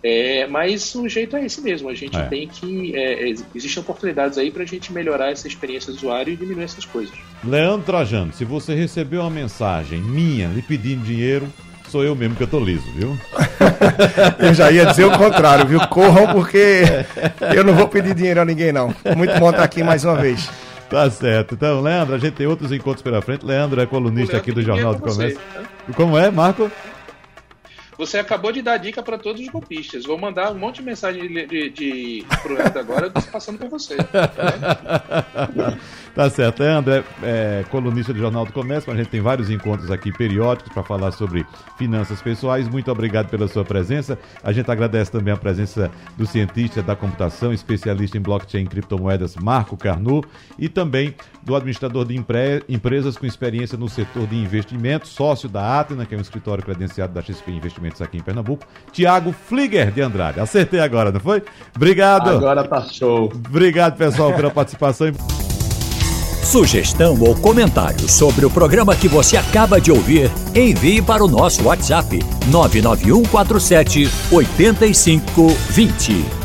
É, mas o jeito é esse mesmo, a gente é. tem que. É, existem oportunidades aí para a gente melhorar essa experiência do usuário e diminuir essas coisas. Leandro Trajano, se você recebeu uma mensagem minha lhe pedindo dinheiro, sou eu mesmo que eu tô liso, viu? eu já ia dizer o contrário, viu? Corram porque eu não vou pedir dinheiro a ninguém, não. Muito bom estar aqui mais uma vez. Tá certo. Então, Leandro, a gente tem outros encontros pela frente. Leandro é colunista Leandro aqui do Jornal do Comércio. Você, né? Como é, Marco? Você acabou de dar dica para todos os golpistas. Vou mandar um monte de mensagem de, de, de pro Leandro agora, passando por você. tá certo. É, é colunista do Jornal do Comércio, a gente tem vários encontros aqui periódicos para falar sobre finanças pessoais. Muito obrigado pela sua presença. A gente agradece também a presença do cientista da computação, especialista em blockchain e criptomoedas, Marco Carnu, e também do administrador de empre empresas com experiência no setor de investimentos, sócio da Atena, que é um escritório credenciado da XP Investimentos aqui em Pernambuco, Tiago Flieger de Andrade. Acertei agora, não foi? Obrigado. Agora tá show. Obrigado, pessoal, pela participação. Sugestão ou comentário sobre o programa que você acaba de ouvir, envie para o nosso WhatsApp 99147 8520.